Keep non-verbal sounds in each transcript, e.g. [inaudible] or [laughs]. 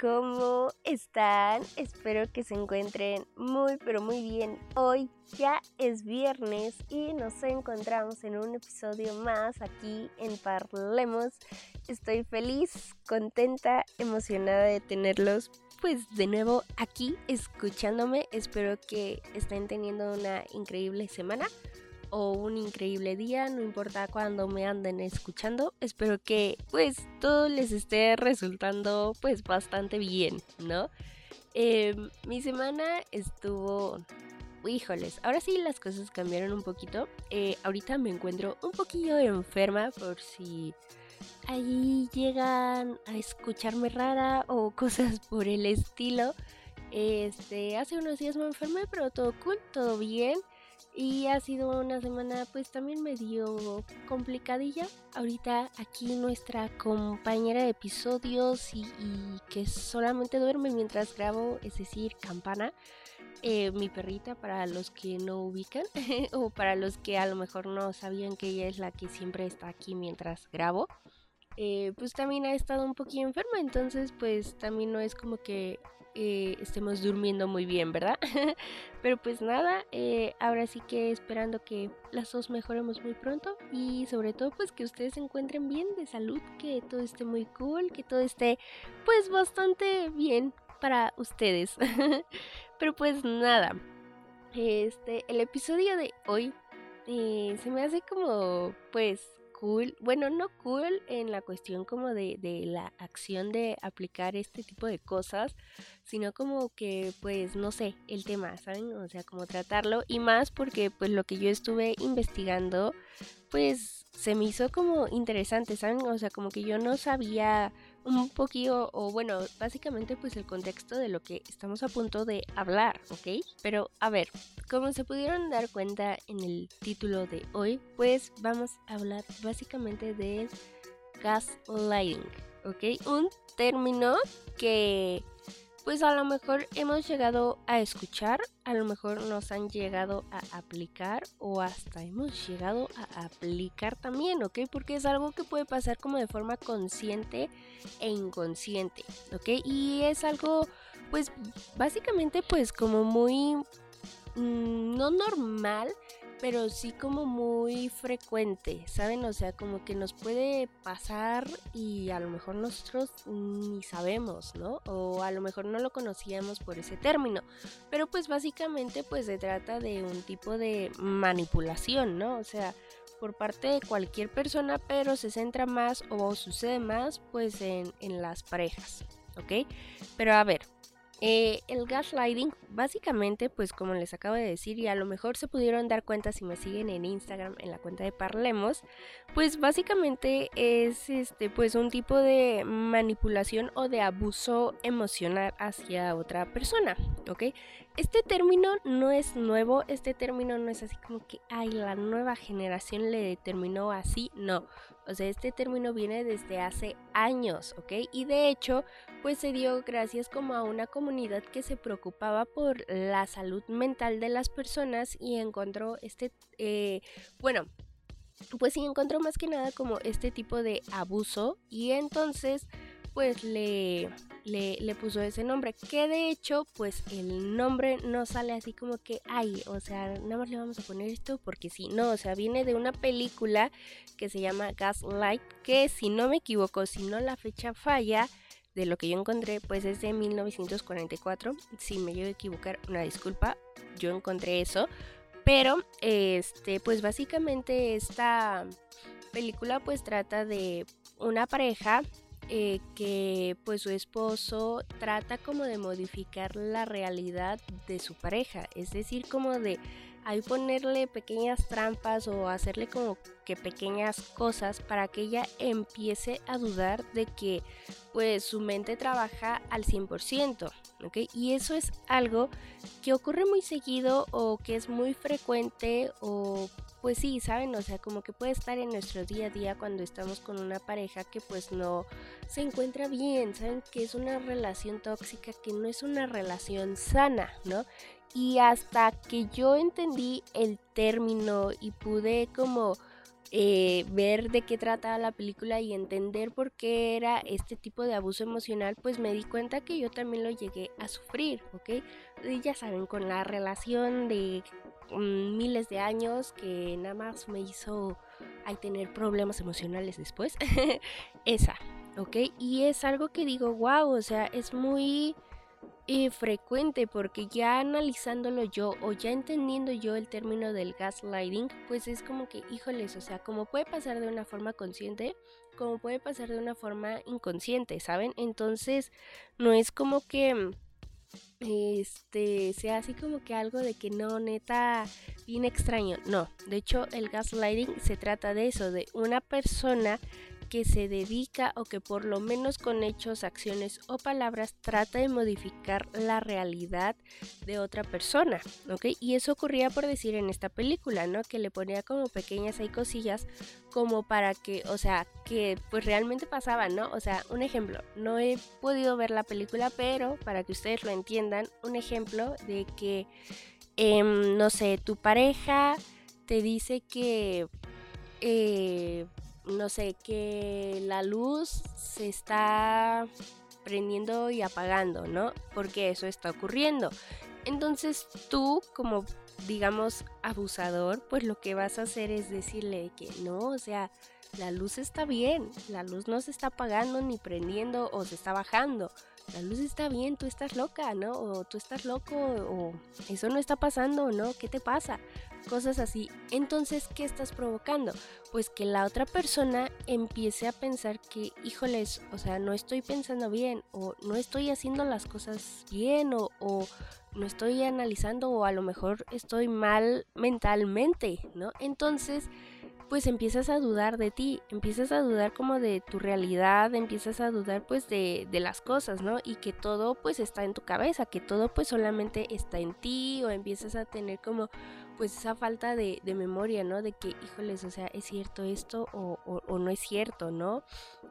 ¿Cómo están? Espero que se encuentren muy, pero muy bien. Hoy ya es viernes y nos encontramos en un episodio más aquí en Parlemos. Estoy feliz, contenta, emocionada de tenerlos pues de nuevo aquí escuchándome. Espero que estén teniendo una increíble semana o un increíble día, no importa cuándo me anden escuchando. Espero que pues todo les esté resultando pues bastante bien, ¿no? Em, mi semana estuvo... Híjoles, ahora sí las cosas cambiaron un poquito. Eh, ahorita me encuentro un poquillo enferma por si ahí llegan a escucharme rara o [laughs] cosas por el estilo. Este, hace unos días me enfermé, pero todo cool, todo bien. Y ha sido una semana pues también medio complicadilla. Ahorita aquí nuestra compañera de episodios y, que solamente duerme mientras grabo, es decir, Campana. Eh, mi perrita para los que no ubican [laughs] o para los que a lo mejor no sabían que ella es la que siempre está aquí mientras grabo. Eh, pues también ha estado un poquito enferma, entonces pues también no es como que eh, estemos durmiendo muy bien, ¿verdad? [laughs] Pero pues nada, eh, ahora sí que esperando que las dos mejoremos muy pronto y sobre todo pues que ustedes se encuentren bien de salud, que todo esté muy cool, que todo esté pues bastante bien para ustedes. [laughs] Pero pues nada, este, el episodio de hoy eh, se me hace como pues bueno, no cool en la cuestión como de, de, la acción de aplicar este tipo de cosas, sino como que, pues, no sé, el tema, ¿saben? O sea, como tratarlo y más porque, pues, lo que yo estuve investigando, pues, se me hizo como interesante, ¿saben? O sea, como que yo no sabía un poquito, o bueno, básicamente pues el contexto de lo que estamos a punto de hablar, ¿ok? Pero a ver, como se pudieron dar cuenta en el título de hoy, pues vamos a hablar básicamente de gaslighting, ¿ok? Un término que pues a lo mejor hemos llegado a escuchar, a lo mejor nos han llegado a aplicar o hasta hemos llegado a aplicar también, ¿ok? Porque es algo que puede pasar como de forma consciente e inconsciente, ¿ok? Y es algo pues básicamente pues como muy mm, no normal, pero sí como muy frecuente, ¿saben? O sea, como que nos puede pasar y a lo mejor nosotros ni sabemos, ¿no? O a lo mejor no lo conocíamos por ese término. Pero pues básicamente pues se trata de un tipo de manipulación, ¿no? O sea, por parte de cualquier persona, pero se centra más o sucede más pues en, en las parejas, ¿ok? Pero a ver, eh, el gaslighting, básicamente, pues como les acabo de decir, y a lo mejor se pudieron dar cuenta si me siguen en Instagram, en la cuenta de Parlemos, pues básicamente es este, pues un tipo de manipulación o de abuso emocional hacia otra persona, ¿ok? Este término no es nuevo, este término no es así como que, ay, la nueva generación le determinó así, no. O sea, este término viene desde hace años, ¿ok? Y de hecho, pues se dio gracias como a una comunidad que se preocupaba por la salud mental de las personas y encontró este, eh, bueno, pues sí encontró más que nada como este tipo de abuso y entonces pues le, le, puso ese nombre. Que de hecho, pues el nombre no sale así como que, ay, o sea, nada más le vamos a poner esto porque sí. No, o sea, viene de una película que se llama Gaslight, que si no me equivoco, si no la fecha falla, de lo que yo encontré, pues es de 1944. Si me llevo a equivocar, una disculpa, yo encontré eso. Pero, este, pues básicamente esta película pues trata de una pareja eh, que pues su esposo trata como de modificar la realidad de su pareja, es decir, como de ahí ponerle pequeñas trampas o hacerle como que pequeñas cosas para que ella empiece a dudar de que pues su mente trabaja al 100%, ¿ok? Y eso es algo que ocurre muy seguido o que es muy frecuente o pues sí, ¿saben? O sea, como que puede estar en nuestro día a día cuando estamos con una pareja que pues no se encuentra bien, ¿saben? Que es una relación tóxica, que no es una relación sana, ¿no? Y hasta que yo entendí el término y pude como eh, ver de qué trataba la película y entender por qué era este tipo de abuso emocional, pues me di cuenta que yo también lo llegué a sufrir, ¿ok? Y ya saben, con la relación de miles de años que nada más me hizo hay tener problemas emocionales después, [laughs] esa, ¿ok? Y es algo que digo, wow, o sea, es muy eh, frecuente porque ya analizándolo yo o ya entendiendo yo el término del gaslighting, pues es como que, híjoles, o sea, como puede pasar de una forma consciente, como puede pasar de una forma inconsciente, ¿saben? Entonces, no es como que este sea así como que algo de que no neta bien extraño. No de hecho el gaslighting se trata de eso de una persona que se dedica o que por lo menos con hechos, acciones o palabras trata de modificar la realidad de otra persona, ¿ok? Y eso ocurría por decir en esta película, ¿no? Que le ponía como pequeñas ahí cosillas como para que, o sea, que pues realmente pasaba, ¿no? O sea, un ejemplo, no he podido ver la película, pero para que ustedes lo entiendan, un ejemplo de que, em, no sé, tu pareja te dice que... Eh, no sé, que la luz se está prendiendo y apagando, ¿no? Porque eso está ocurriendo. Entonces tú como digamos abusador, pues lo que vas a hacer es decirle que no, o sea, la luz está bien, la luz no se está apagando ni prendiendo o se está bajando. La luz está bien, tú estás loca, ¿no? O tú estás loco, o eso no está pasando, ¿no? ¿Qué te pasa? cosas así. Entonces, ¿qué estás provocando? Pues que la otra persona empiece a pensar que, híjoles, o sea, no estoy pensando bien, o no estoy haciendo las cosas bien, o, o no estoy analizando, o a lo mejor estoy mal mentalmente, ¿no? Entonces, pues empiezas a dudar de ti, empiezas a dudar como de tu realidad, empiezas a dudar pues de, de, las cosas, ¿no? Y que todo pues está en tu cabeza, que todo pues solamente está en ti o empiezas a tener como pues esa falta de, memoria, ¿no? De que, híjoles, o sea, es cierto esto o, o, no es cierto, ¿no?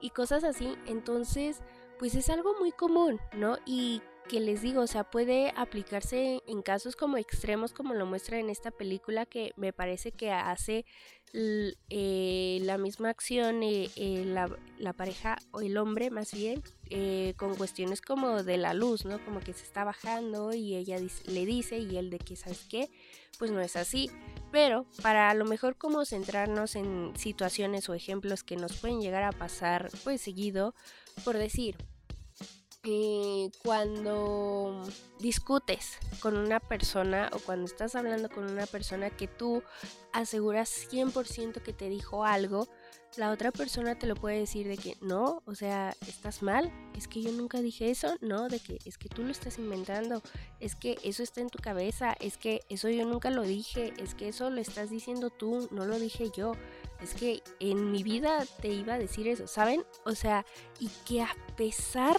Y cosas así. Entonces, pues es algo muy común, ¿no? Y que les digo, o sea, puede aplicarse en casos como extremos, como lo muestra en esta película, que me parece que hace eh, la misma acción eh, eh, la, la, pareja o el hombre más bien con cuestiones como de la luz, ¿no? Como que se está bajando y ella le dice y él de que, ¿sabes qué? Pues no es así. Pero para a lo mejor como centrarnos en situaciones o ejemplos que nos pueden llegar a pasar pues seguido, por decir, eh, cuando discutes con una persona o cuando estás hablando con una persona que tú aseguras 100% que te dijo algo, la otra persona te lo puede decir de que no, o sea, estás mal, es que yo nunca dije eso, no, de que es que tú lo estás inventando, es que eso está en tu cabeza, es que eso yo nunca lo dije, es que eso lo estás diciendo tú, no lo dije yo, es que en mi vida te iba a decir eso, ¿saben? O sea, y que a pesar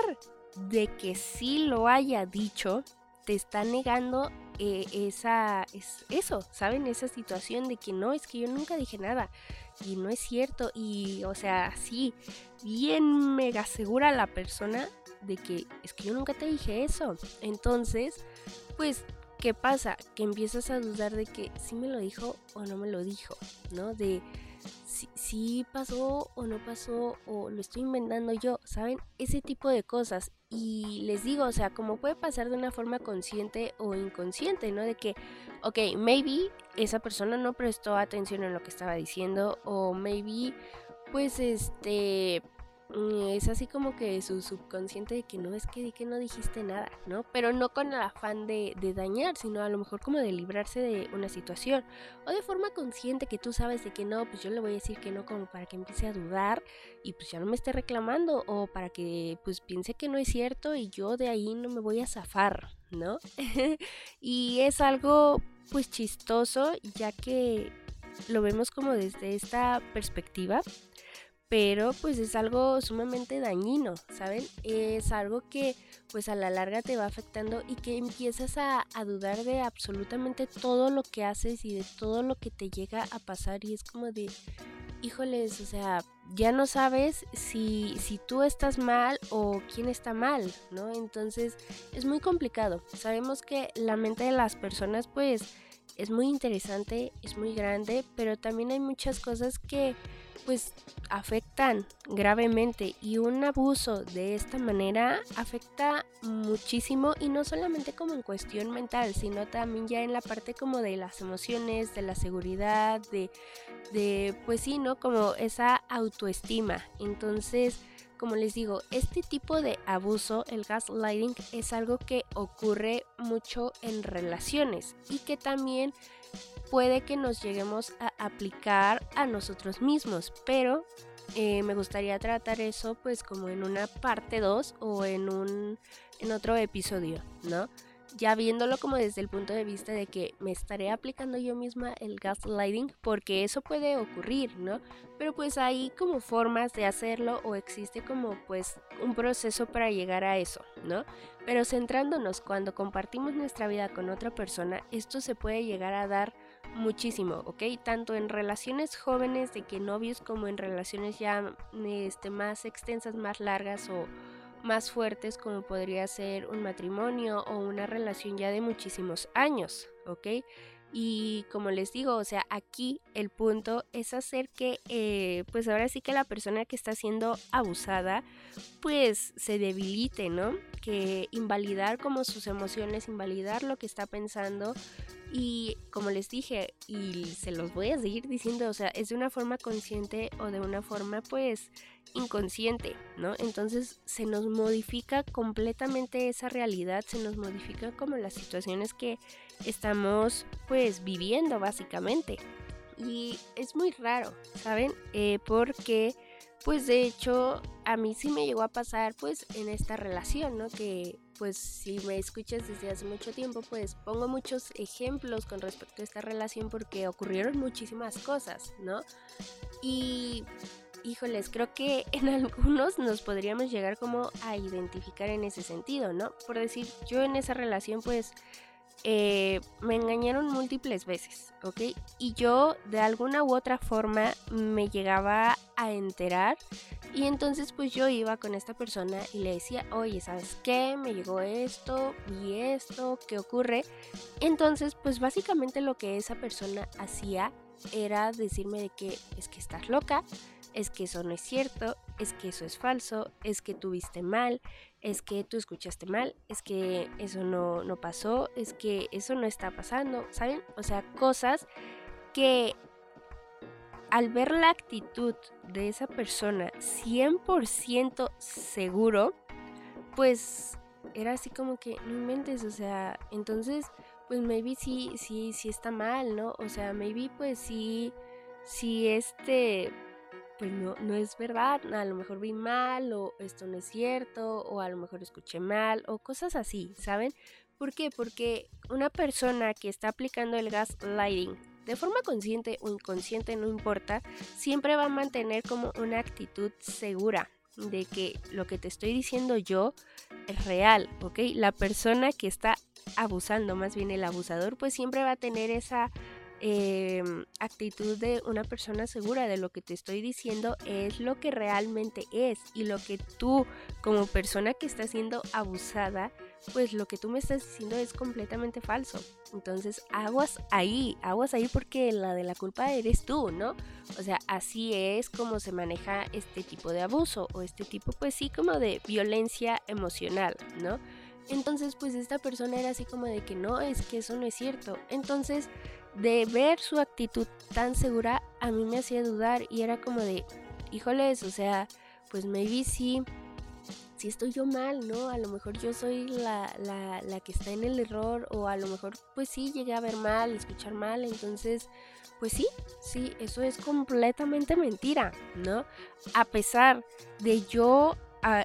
de que sí lo haya dicho, te está negando eh, esa, es, eso, ¿saben? Esa situación de que no, es que yo nunca dije nada y no es cierto y, o sea, sí, bien mega segura la persona de que es que yo nunca te dije eso. Entonces, pues, ¿qué pasa? Que empiezas a dudar de que sí me lo dijo o no me lo dijo, ¿no? De si, pasó o no pasó o lo estoy inventando yo, ¿saben? Ese tipo de cosas. Y les digo, o sea, como puede pasar de una forma consciente o inconsciente, ¿no? De que, ok, maybe esa persona no prestó atención en lo que estaba diciendo o maybe, pues, este, es así como que su subconsciente de que no es que, que no dijiste nada, ¿no? Pero no con el afán de, de, dañar, sino a lo mejor como de librarse de una situación. O de forma consciente que tú sabes de que no, pues yo le voy a decir que no como para que empiece a dudar y pues ya no me esté reclamando. O para que pues piense que no es cierto y yo de ahí no me voy a zafar, ¿no? [laughs] y es algo pues chistoso ya que lo vemos como desde esta perspectiva, pero pues es algo sumamente dañino, ¿saben? Es algo que pues a la larga te va afectando y que empiezas a, a, dudar de absolutamente todo lo que haces y de todo lo que te llega a pasar y es como de, híjoles, o sea, ya no sabes si, si tú estás mal o quién está mal, ¿no? Entonces es muy complicado. Sabemos que la mente de las personas pues es muy interesante, es muy grande, pero también hay muchas cosas que pues afectan gravemente y un abuso de esta manera afecta muchísimo y no solamente como en cuestión mental, sino también ya en la parte como de las emociones, de la seguridad, de, de pues sí, ¿no? Como esa autoestima. Entonces, como les digo, este tipo de abuso, el gaslighting, es algo que ocurre mucho en relaciones y que también puede que nos lleguemos a aplicar a nosotros mismos, pero eh, me gustaría tratar eso pues como en una parte 2 o en un en otro episodio, ¿no? ya viéndolo como desde el punto de vista de que me estaré aplicando yo misma el gaslighting, porque eso puede ocurrir, ¿no? Pero pues hay como formas de hacerlo o existe como pues un proceso para llegar a eso, ¿no? Pero centrándonos cuando compartimos nuestra vida con otra persona, esto se puede llegar a dar muchísimo, ¿ok? Tanto en relaciones jóvenes de que novios como en relaciones ya este, más extensas, más largas o más fuertes como podría ser un matrimonio o una relación ya de muchísimos años, ¿ok? Y como les digo, o sea, aquí el punto es hacer que, eh, pues ahora sí que la persona que está siendo abusada, pues se debilite, ¿no? Que invalidar como sus emociones, invalidar lo que está pensando, y como les dije, y se los voy a seguir diciendo, o sea, es de una forma consciente o de una forma pues inconsciente, ¿no? Entonces se nos modifica completamente esa realidad, se nos modifica como las situaciones que estamos pues viviendo básicamente. Y es muy raro, ¿saben? Eh, porque pues de hecho a mí sí me llegó a pasar pues en esta relación, ¿no? Que pues si me escuchas desde hace mucho tiempo, pues pongo muchos ejemplos con respecto a esta relación porque ocurrieron muchísimas cosas, ¿no? Y híjoles, creo que en [laughs] algunos nos podríamos llegar como a identificar en ese sentido, ¿no? Por decir, yo en esa relación pues eh, me engañaron múltiples veces, ¿ok? Y yo de alguna u otra forma me llegaba a enterar y entonces pues yo iba con esta persona y le decía, oye, ¿sabes qué? Me llegó esto, vi esto, ¿qué ocurre? Entonces pues básicamente lo que esa persona hacía era decirme de que es que estás loca, es que eso no es cierto, es que eso es falso, es que tuviste mal, es que tú escuchaste mal, es que eso no, no pasó, es que eso no está pasando, ¿saben? O sea, cosas que al ver la actitud de esa persona 100% seguro, pues era así como que no inventes, o sea, entonces pues maybe sí, sí, sí está mal, ¿no? O sea, maybe pues sí, sí este pues no, no es verdad, a lo mejor vi mal o esto no es cierto o a lo mejor escuché mal o cosas así, ¿saben? ¿Por qué? Porque una persona que está aplicando el gaslighting de forma consciente o inconsciente, no importa, siempre va a mantener como una actitud segura de que lo que te estoy diciendo yo es real, ¿ok? La persona que está abusando, más bien el abusador, pues siempre va a tener esa Em, actitud de una persona segura de lo que te estoy diciendo es lo que realmente es y lo que tú como persona que está siendo abusada pues lo que tú me estás diciendo es completamente falso. Entonces, aguas ahí, aguas ahí porque la de la culpa eres tú, ¿no? O sea, así es como se maneja este tipo de abuso o este tipo, pues sí, como de violencia emocional, ¿no? Entonces, pues esta persona era así como de que no, es que eso no es cierto. Entonces, de ver su actitud tan segura, a mí me hacía dudar y era como de, híjoles, o sea, pues maybe sí, si estoy yo mal, ¿no? A lo mejor yo soy la, la, la, que está en el error o a lo mejor pues sí llegué a ver mal, escuchar mal, entonces pues sí, sí, eso es completamente mentira, ¿no? A pesar de yo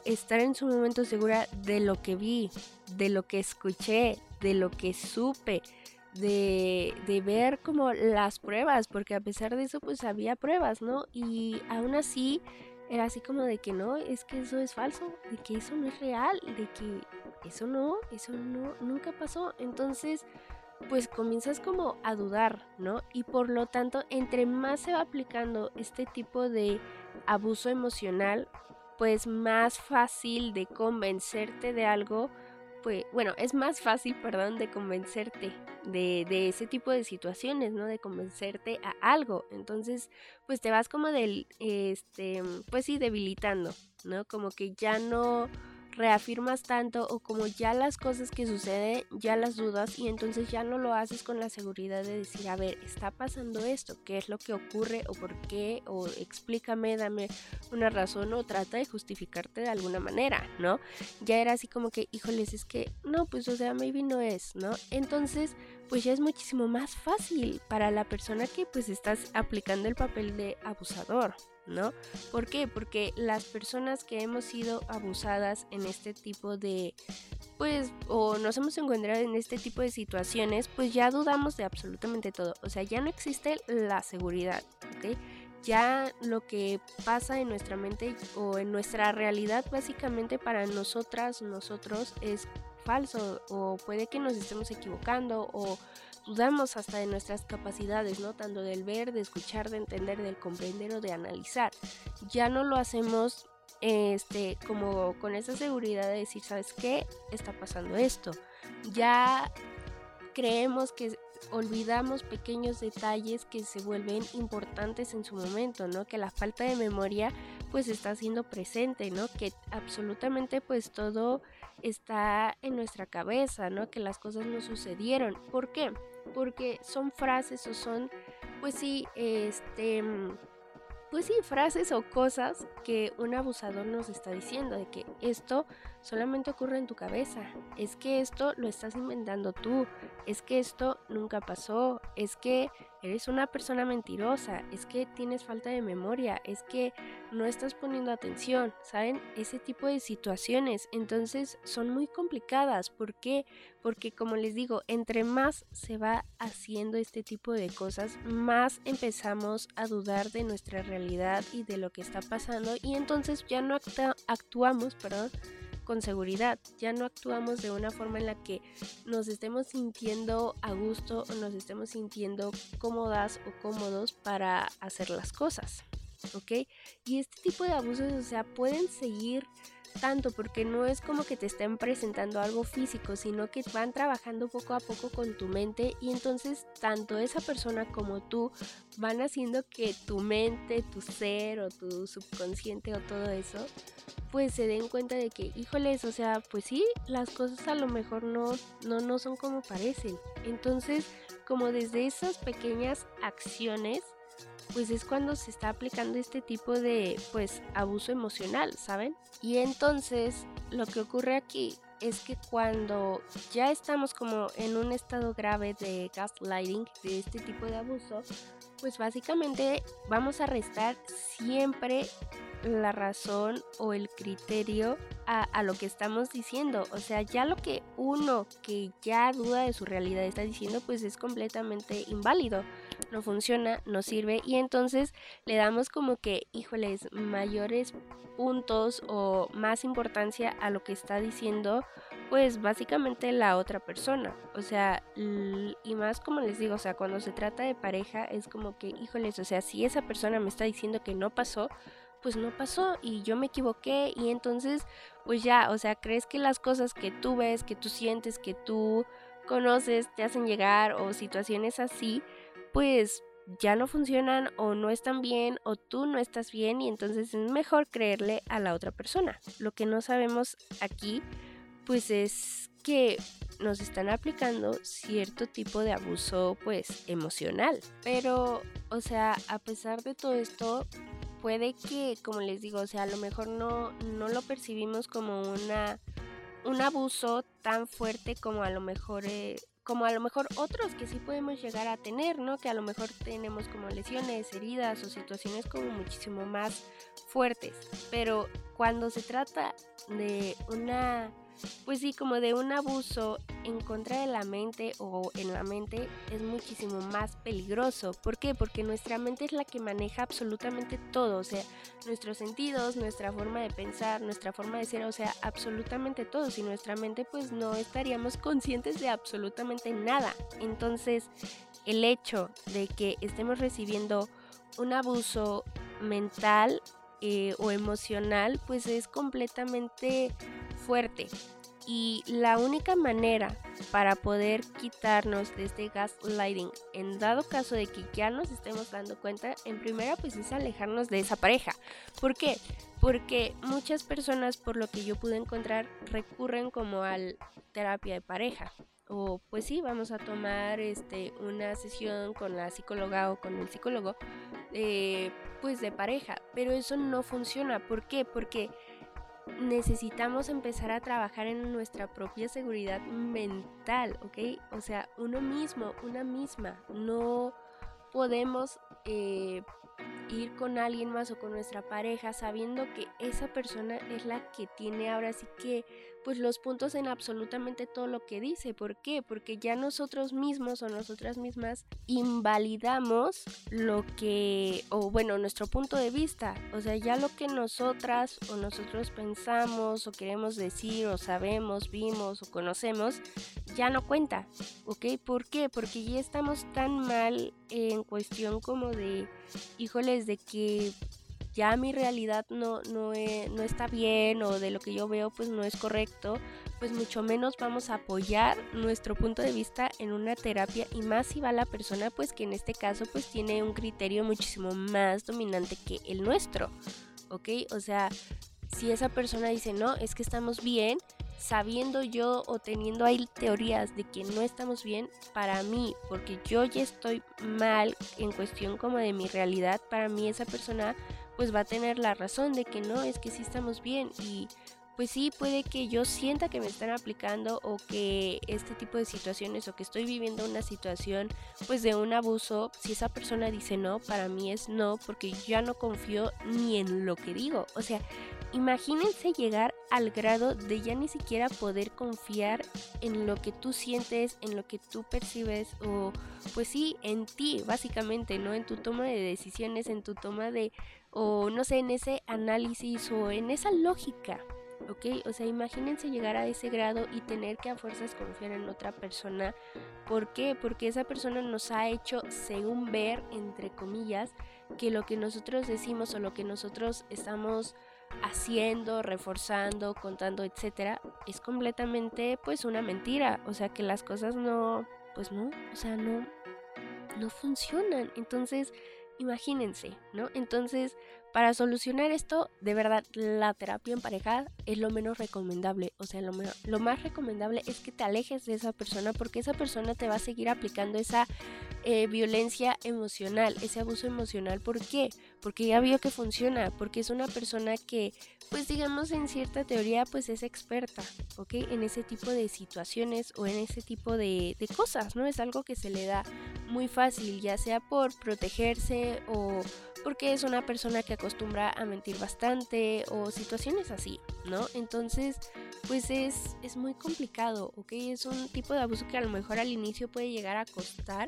estar en su momento segura de lo que vi, de lo que escuché, de lo que supe, de, de ver como las pruebas, porque a pesar de eso pues había pruebas, ¿no? Y aún así era así como de que no, es que eso es falso, de que eso no es real, de que eso no, eso no, nunca pasó. Entonces, pues comienzas como a dudar, ¿no? Y por lo tanto, entre más se va aplicando este tipo de abuso emocional, pues más fácil de convencerte de algo, bueno, es más fácil, perdón, de convencerte de, de, ese tipo de situaciones, ¿no? De convencerte a algo. Entonces, pues te vas como del, este, pues sí, debilitando, ¿no? Como que ya no reafirmas tanto o como ya las cosas que suceden ya las dudas y entonces ya no lo haces con la seguridad de decir, a ver, está pasando esto, qué es lo que ocurre o por qué o explícame, dame una razón o trata de justificarte de alguna manera, ¿no? Ya era así como que, híjoles, es que no, pues o sea, maybe no es, ¿no? Entonces, pues ya es muchísimo más fácil para la persona que pues estás aplicando el papel de abusador, ¿no? ¿Por qué? Porque las personas que hemos sido abusadas en este tipo de, pues, o nos hemos encontrado en este tipo de situaciones, pues ya dudamos de absolutamente todo. O sea, ya no existe la seguridad, ¿ok? Ya lo que pasa en nuestra mente o en nuestra realidad básicamente para nosotras, nosotros es falso o puede que nos estemos equivocando o dudamos hasta de nuestras capacidades, ¿no? Tanto del ver, de escuchar, de entender, del comprender o de analizar. Ya no lo hacemos este como con esa seguridad de decir, ¿sabes qué? Está pasando esto. Ya creemos que olvidamos pequeños detalles que se vuelven importantes en su momento, ¿no? Que la falta de memoria pues está siendo presente, ¿no? Que absolutamente pues todo está en nuestra cabeza, ¿no? Que las cosas no sucedieron. ¿Por qué? Porque son frases o son, pues sí, este, pues sí, frases o cosas que un abusador nos está diciendo, de que esto solamente ocurre en tu cabeza, es que esto lo estás inventando tú, es que esto nunca pasó, es que eres una persona mentirosa, es que tienes falta de memoria, es que no estás poniendo atención, ¿saben? Ese tipo de situaciones, entonces son muy complicadas, ¿por qué? Porque como les digo, entre más se va haciendo este tipo de cosas, más empezamos a dudar de nuestra realidad y de lo que está pasando y entonces ya no actuamos, perdón, con seguridad, ya no actuamos de una forma en la que nos estemos sintiendo a gusto o nos estemos sintiendo cómodas o cómodos para hacer las cosas, ¿ok? Y este tipo de abusos, o sea, pueden seguir tanto porque no es como que te estén presentando algo físico, sino que van trabajando poco a poco con tu mente y entonces tanto esa persona como tú van haciendo que tu mente, tu ser o tu subconsciente o todo eso pues se den cuenta de que, híjoles, o sea, pues sí, las cosas a lo mejor no, no, no son como parecen. Entonces, como desde esas pequeñas acciones, pues es cuando se está aplicando este tipo de, pues, abuso emocional, ¿saben? Y entonces, lo que ocurre aquí es que cuando ya estamos como en un estado grave de gaslighting, de este tipo de abuso, pues básicamente vamos a restar siempre la razón o el criterio a, lo que estamos diciendo. O sea, ya lo que uno que ya duda de su realidad está diciendo, pues es completamente inválido. No funciona, no sirve. Y entonces le damos como que, híjoles, mayores puntos o más importancia a lo que está diciendo, pues básicamente la otra persona. O sea, y más como les digo, o sea, cuando se trata de pareja es como que, híjoles, o sea, si esa persona me está diciendo que no pasó, pues no pasó y yo me equivoqué y entonces pues ya, o sea, crees que las cosas que tú ves, que tú sientes, que tú conoces, te hacen llegar o situaciones así, pues ya no funcionan o no están bien o tú no estás bien y entonces es mejor creerle a la otra persona. Lo que no sabemos aquí pues es que nos están aplicando cierto tipo de abuso pues emocional. Pero, o sea, a pesar de todo esto, puede que, como les digo, o sea, a lo mejor no, no lo percibimos como una, un abuso tan fuerte como a lo mejor... Eh, como a lo mejor otros que sí podemos llegar a tener, ¿no? Que a lo mejor tenemos como lesiones, heridas o situaciones como muchísimo más fuertes. Pero cuando se trata de una pues sí, como de un abuso en contra de la mente o en la mente es muchísimo más peligroso. ¿Por qué? Porque nuestra mente es la que maneja absolutamente todo, o sea, nuestros sentidos, nuestra forma de pensar, nuestra forma de ser, o sea, absolutamente todo. Si nuestra mente pues no estaríamos conscientes de absolutamente nada. Entonces, el hecho de que estemos recibiendo un abuso mental eh, o emocional, pues es completamente fuerte. Y la única manera para poder quitarnos de este gaslighting, en dado caso de que ya nos estemos dando cuenta, en primera pues es alejarnos de esa pareja. ¿Por qué? Porque muchas personas, por lo que yo pude encontrar, recurren como al terapia de pareja o pues sí, vamos a tomar este, una sesión con la psicóloga o con el psicólogo, eh, pues de pareja, pero eso no funciona. ¿Por qué? Porque necesitamos empezar a trabajar en nuestra propia seguridad mental, ¿ok? O sea, uno mismo, una misma, no podemos eh, ir con alguien más o con nuestra pareja sabiendo que esa persona es la que tiene ahora sí que pues los puntos en absolutamente todo lo que dice. ¿Por qué? Porque ya nosotros mismos o nosotras mismas invalidamos lo que, o bueno, nuestro punto de vista. O sea, ya lo que nosotras o nosotros pensamos o queremos decir o sabemos, vimos o conocemos, ya no cuenta. ¿Ok? ¿Por qué? Porque ya estamos tan mal en cuestión como de, híjoles, de que ya mi realidad no, no, no está bien o de lo que yo veo pues no es correcto, pues mucho menos vamos a apoyar nuestro punto de vista en una terapia y más si va la persona pues que en este caso pues tiene un criterio muchísimo más dominante que el nuestro, ¿ok? O sea, si esa persona dice no, es que estamos bien, sabiendo yo o teniendo ahí teorías de que no estamos bien, para mí, porque yo ya estoy mal en cuestión como de mi realidad, para mí esa persona pues va a tener la razón de que no, es que sí estamos bien y pues sí puede que yo sienta que me están aplicando o que este tipo de situaciones o que estoy viviendo una situación pues de un abuso, si esa persona dice no, para mí es no porque ya no confío ni en lo que digo. O sea, imagínense llegar al grado de ya ni siquiera poder confiar en lo que tú sientes, en lo que tú percibes o pues sí, en ti básicamente, ¿no? En tu toma de decisiones, en tu toma de o no sé, en ese análisis o en esa lógica, ¿ok? O sea, imagínense llegar a ese grado y tener que a fuerzas confiar en otra persona. ¿Por qué? Porque esa persona nos ha hecho, según ver, entre comillas, que lo que nosotros decimos o lo que nosotros estamos haciendo, reforzando, contando, etcétera, es completamente pues una mentira. O sea, que las cosas no, pues no, o sea, no, no funcionan. Entonces, Imagínense, ¿no? Entonces, para solucionar esto, de verdad, la terapia en pareja es lo menos recomendable. O sea, lo, más recomendable es que te alejes de esa persona porque esa persona te va a seguir aplicando esa eh, violencia emocional, ese abuso emocional. ¿Por qué? Porque ya vio que funciona, porque es una persona que, pues digamos, en cierta teoría, pues es experta, ¿ok? En ese tipo de situaciones o en ese tipo de, de cosas, ¿no? Es algo que se le da muy fácil, ya sea por protegerse o porque es una persona que acostumbra a mentir bastante o situaciones así, ¿no? Entonces, pues es, es muy complicado, ¿ok? Es un tipo de abuso que a lo mejor al inicio puede llegar a costar,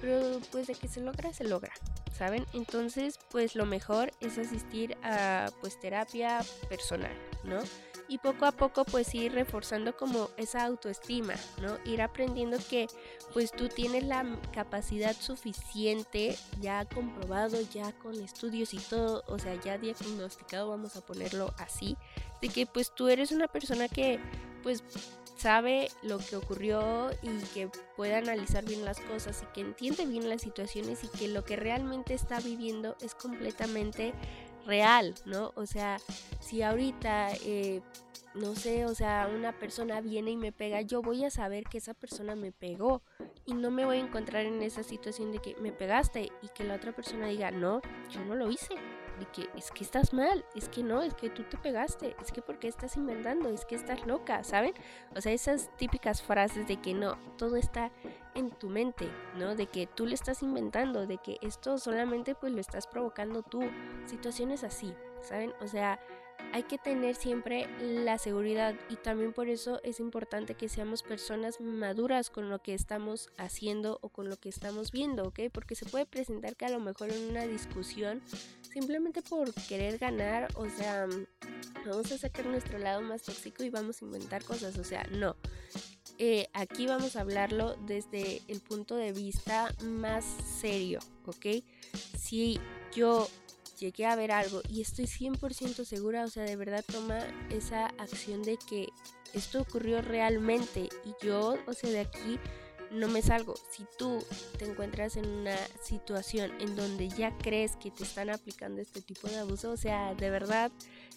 pero pues de que se logra, se logra, ¿saben? Entonces, pues lo mejor es asistir a pues terapia personal, ¿no? Y poco a poco pues ir reforzando como esa autoestima, ¿no? Ir aprendiendo que pues tú tienes la capacidad suficiente, ya comprobado, ya con estudios y todo, o sea, ya diagnosticado, vamos a ponerlo así, de que pues tú eres una persona que pues sabe lo que ocurrió y que puede analizar bien las cosas y que entiende bien las situaciones y que lo que realmente está viviendo es completamente real, ¿no? O sea, si ahorita, eh, no sé, o sea, una persona viene y me pega, yo voy a saber que esa persona me pegó y no me voy a encontrar en esa situación de que me pegaste y que la otra persona diga, no, yo no lo hice de que es que estás mal, es que no, es que tú te pegaste, es que porque estás inventando, es que estás loca, ¿saben? O sea, esas típicas frases de que no, todo está en tu mente, ¿no? De que tú le estás inventando, de que esto solamente pues lo estás provocando tú, situaciones así, ¿saben? O sea, hay que tener siempre la seguridad y también por eso es importante que seamos personas maduras con lo que estamos haciendo o con lo que estamos viendo, ¿ok? Porque se puede presentar que a lo mejor en una discusión, simplemente por querer ganar, o sea, vamos a sacar nuestro lado más tóxico y vamos a inventar cosas, o sea, no. Eh, aquí vamos a hablarlo desde el punto de vista más serio, ¿ok? Si yo llegué a ver algo y estoy 100% segura, o sea, de verdad toma esa acción de que esto ocurrió realmente y yo, o sea, de aquí no me salgo. Si tú te encuentras en una situación en donde ya crees que te están aplicando este tipo de abuso, o sea, de verdad,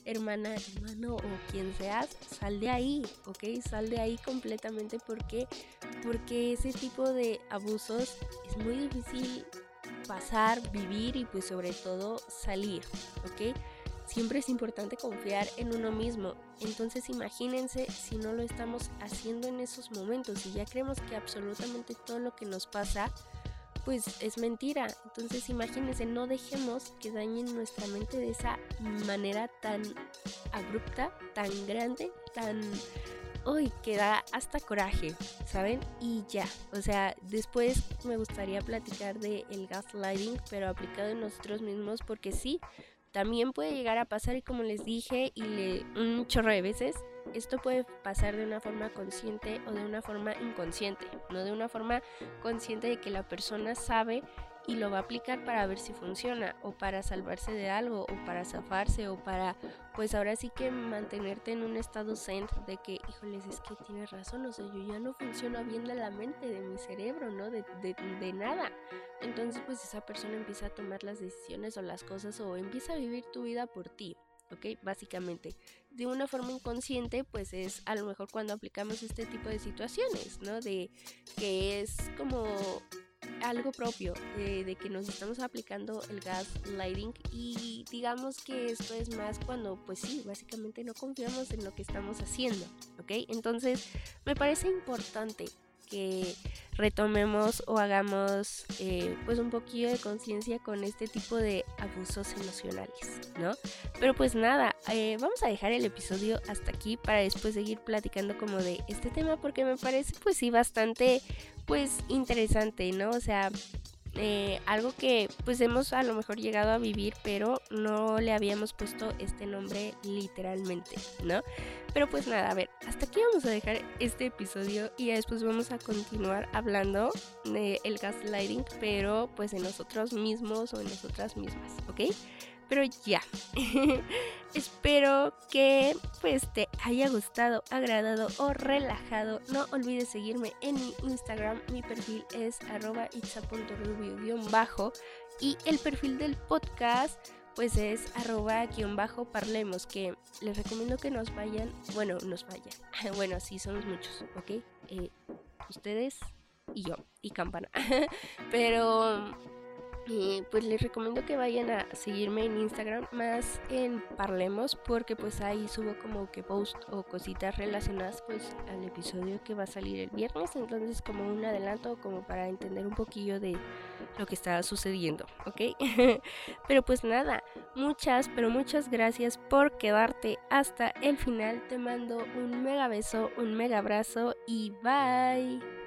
hermana, hermano o quien seas, sal de ahí, ¿ok? Sal de ahí completamente porque porque ese tipo de abusos es muy difícil pasar, vivir y pues sobre todo salir, ¿ok? Siempre es importante confiar en uno mismo. Entonces imagínense si no lo estamos haciendo en esos momentos y ya creemos que absolutamente todo lo que nos pasa pues es mentira. Entonces imagínense, no dejemos que dañen nuestra mente de esa manera tan abrupta, tan grande, tan uy, que da hasta coraje, ¿saben? Y ya, o sea, después me gustaría platicar de el gaslighting, pero aplicado en nosotros mismos, porque sí, también puede llegar a pasar y como les dije y le, un chorro de veces, esto puede pasar de una forma consciente o de una forma inconsciente, no de una forma consciente de que la persona sabe y lo va a aplicar para ver si funciona o para salvarse de algo o para zafarse o para pues ahora sí que mantenerte en un estado zen de que híjoles es que tienes razón o sea yo ya no funciona bien de la mente de mi cerebro no de, de, de nada entonces pues esa persona empieza a tomar las decisiones o las cosas o empieza a vivir tu vida por ti ¿ok? Básicamente. De una forma inconsciente, pues es a lo mejor cuando aplicamos este tipo de situaciones, ¿no? De que es como algo propio eh, de que nos estamos aplicando el gas lighting y digamos que esto es más cuando pues sí básicamente no confiamos en lo que estamos haciendo ok entonces me parece importante que retomemos o hagamos eh, pues un poquillo de conciencia con este tipo de abusos emocionales, ¿no? Pero pues nada, eh, vamos a dejar el episodio hasta aquí para después seguir platicando como de este tema porque me parece pues sí bastante pues interesante, ¿no? O sea, eh, algo que pues hemos a lo mejor llegado a vivir, pero no le habíamos puesto este nombre literalmente, ¿no? Pero pues nada, a ver, hasta aquí vamos a dejar este episodio y después vamos a continuar hablando de el gaslighting, pero pues en nosotros mismos o en nosotras mismas, ¿ok? Pero ya. [laughs] Espero que pues te haya gustado, agradado o relajado. No olvides seguirme en mi Instagram. Mi perfil es arroba itza.rubio-bajo. Y el perfil del podcast pues es arroba guion bajo parlemos que les recomiendo que nos vayan, bueno, nos vayan, [laughs] bueno, sí, somos muchos, ¿ok? Eh, ustedes y yo y campana, [laughs] pero pues les recomiendo que vayan a seguirme en Instagram más en Parlemos porque pues ahí subo como que post o cositas relacionadas pues al episodio que va a salir el viernes entonces como un adelanto como para entender un poquillo de lo que está sucediendo ok [laughs] pero pues nada muchas pero muchas gracias por quedarte hasta el final te mando un mega beso un mega abrazo y bye